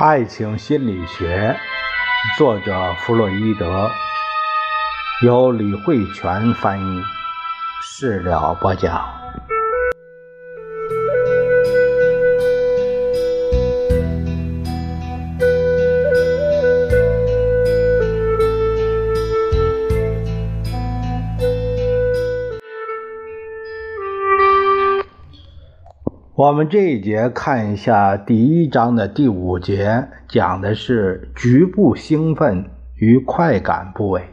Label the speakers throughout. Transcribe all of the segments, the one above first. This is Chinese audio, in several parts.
Speaker 1: 爱情心理学，作者弗洛伊德，由李慧泉翻译，事了播讲。我们这一节看一下第一章的第五节，讲的是局部兴奋与快感部位。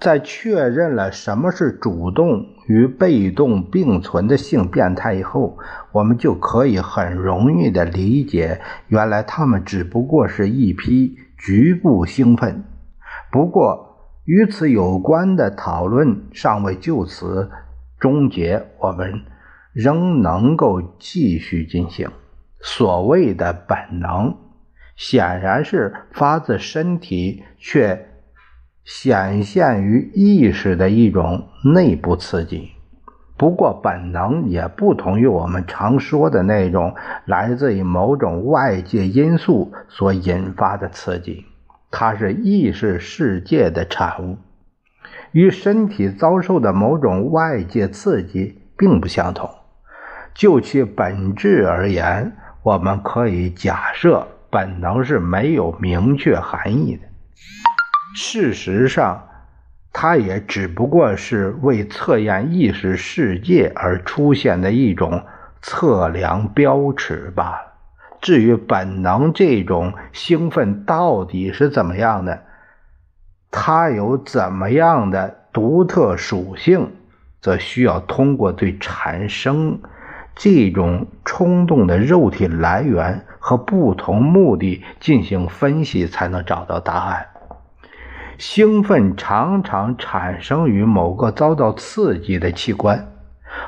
Speaker 1: 在确认了什么是主动与被动并存的性变态以后，我们就可以很容易的理解，原来他们只不过是一批局部兴奋。不过，与此有关的讨论尚未就此终结，我们。仍能够继续进行。所谓的本能，显然是发自身体却显现于意识的一种内部刺激。不过，本能也不同于我们常说的那种来自于某种外界因素所引发的刺激，它是意识世界的产物，与身体遭受的某种外界刺激并不相同。就其本质而言，我们可以假设本能是没有明确含义的。事实上，它也只不过是为测验意识世界而出现的一种测量标尺罢了。至于本能这种兴奋到底是怎么样的，它有怎么样的独特属性，则需要通过对产生。这种冲动的肉体来源和不同目的进行分析，才能找到答案。兴奋常常产生于某个遭到刺激的器官，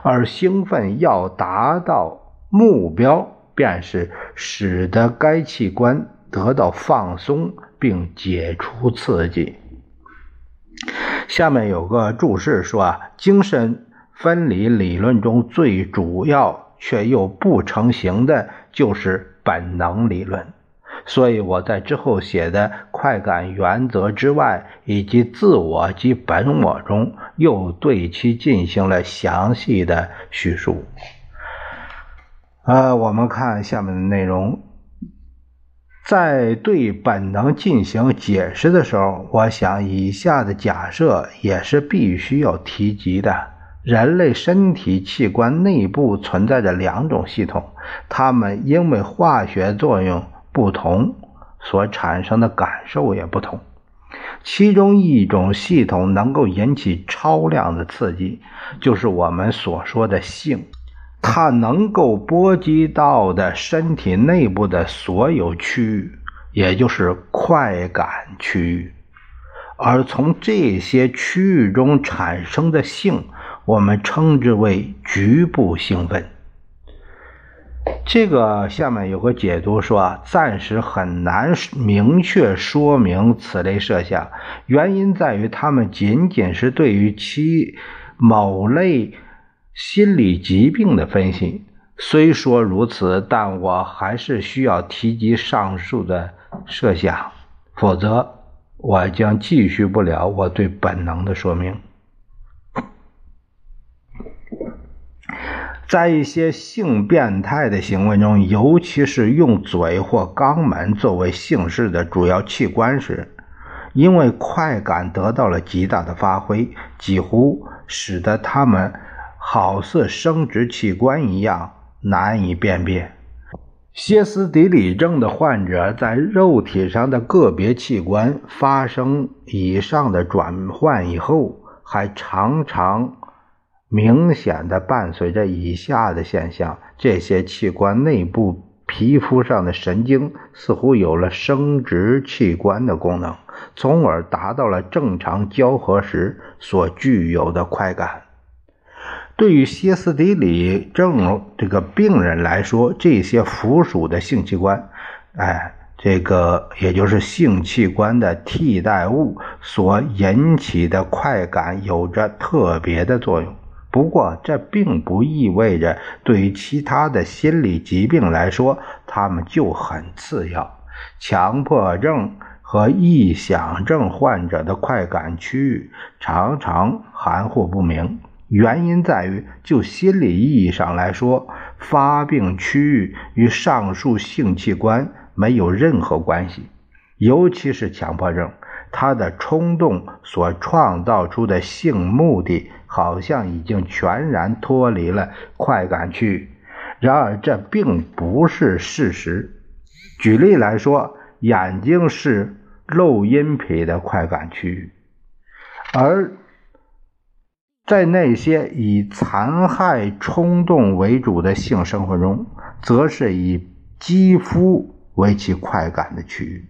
Speaker 1: 而兴奋要达到目标，便是使得该器官得到放松并解除刺激。下面有个注释说啊，精神。分离理论中最主要却又不成形的就是本能理论，所以我在之后写的快感原则之外，以及自我及本我中，又对其进行了详细的叙述。呃，我们看下面的内容，在对本能进行解释的时候，我想以下的假设也是必须要提及的。人类身体器官内部存在着两种系统，它们因为化学作用不同，所产生的感受也不同。其中一种系统能够引起超量的刺激，就是我们所说的性，它能够波及到的身体内部的所有区域，也就是快感区域。而从这些区域中产生的性。我们称之为局部兴奋。这个下面有个解读说啊，暂时很难明确说明此类设想，原因在于它们仅仅是对于其某类心理疾病的分析。虽说如此，但我还是需要提及上述的设想，否则我将继续不了我对本能的说明。在一些性变态的行为中，尤其是用嘴或肛门作为性事的主要器官时，因为快感得到了极大的发挥，几乎使得他们好似生殖器官一样难以辨别。歇斯底里症的患者在肉体上的个别器官发生以上的转换以后，还常常。明显的伴随着以下的现象：这些器官内部皮肤上的神经似乎有了生殖器官的功能，从而达到了正常交合时所具有的快感。对于歇斯底里症这个病人来说，这些附属的性器官，哎，这个也就是性器官的替代物所引起的快感，有着特别的作用。不过，这并不意味着对于其他的心理疾病来说，他们就很次要。强迫症和臆想症患者的快感区域常常含糊不明，原因在于，就心理意义上来说，发病区域与上述性器官没有任何关系，尤其是强迫症。他的冲动所创造出的性目的，好像已经全然脱离了快感区域。然而，这并不是事实。举例来说，眼睛是露阴皮的快感区域，而在那些以残害冲动为主的性生活中，则是以肌肤为其快感的区域。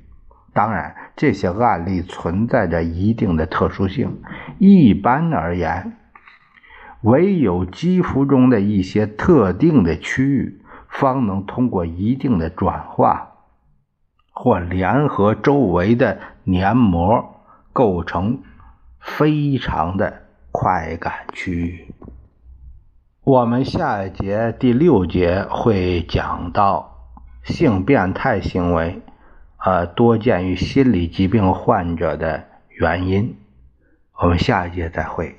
Speaker 1: 当然，这些案例存在着一定的特殊性。一般而言，唯有肌肤中的一些特定的区域，方能通过一定的转化或联合周围的黏膜，构成非常的快感区域。我们下一节第六节会讲到性变态行为。呃，多见于心理疾病患者的原因。我们下一节再会。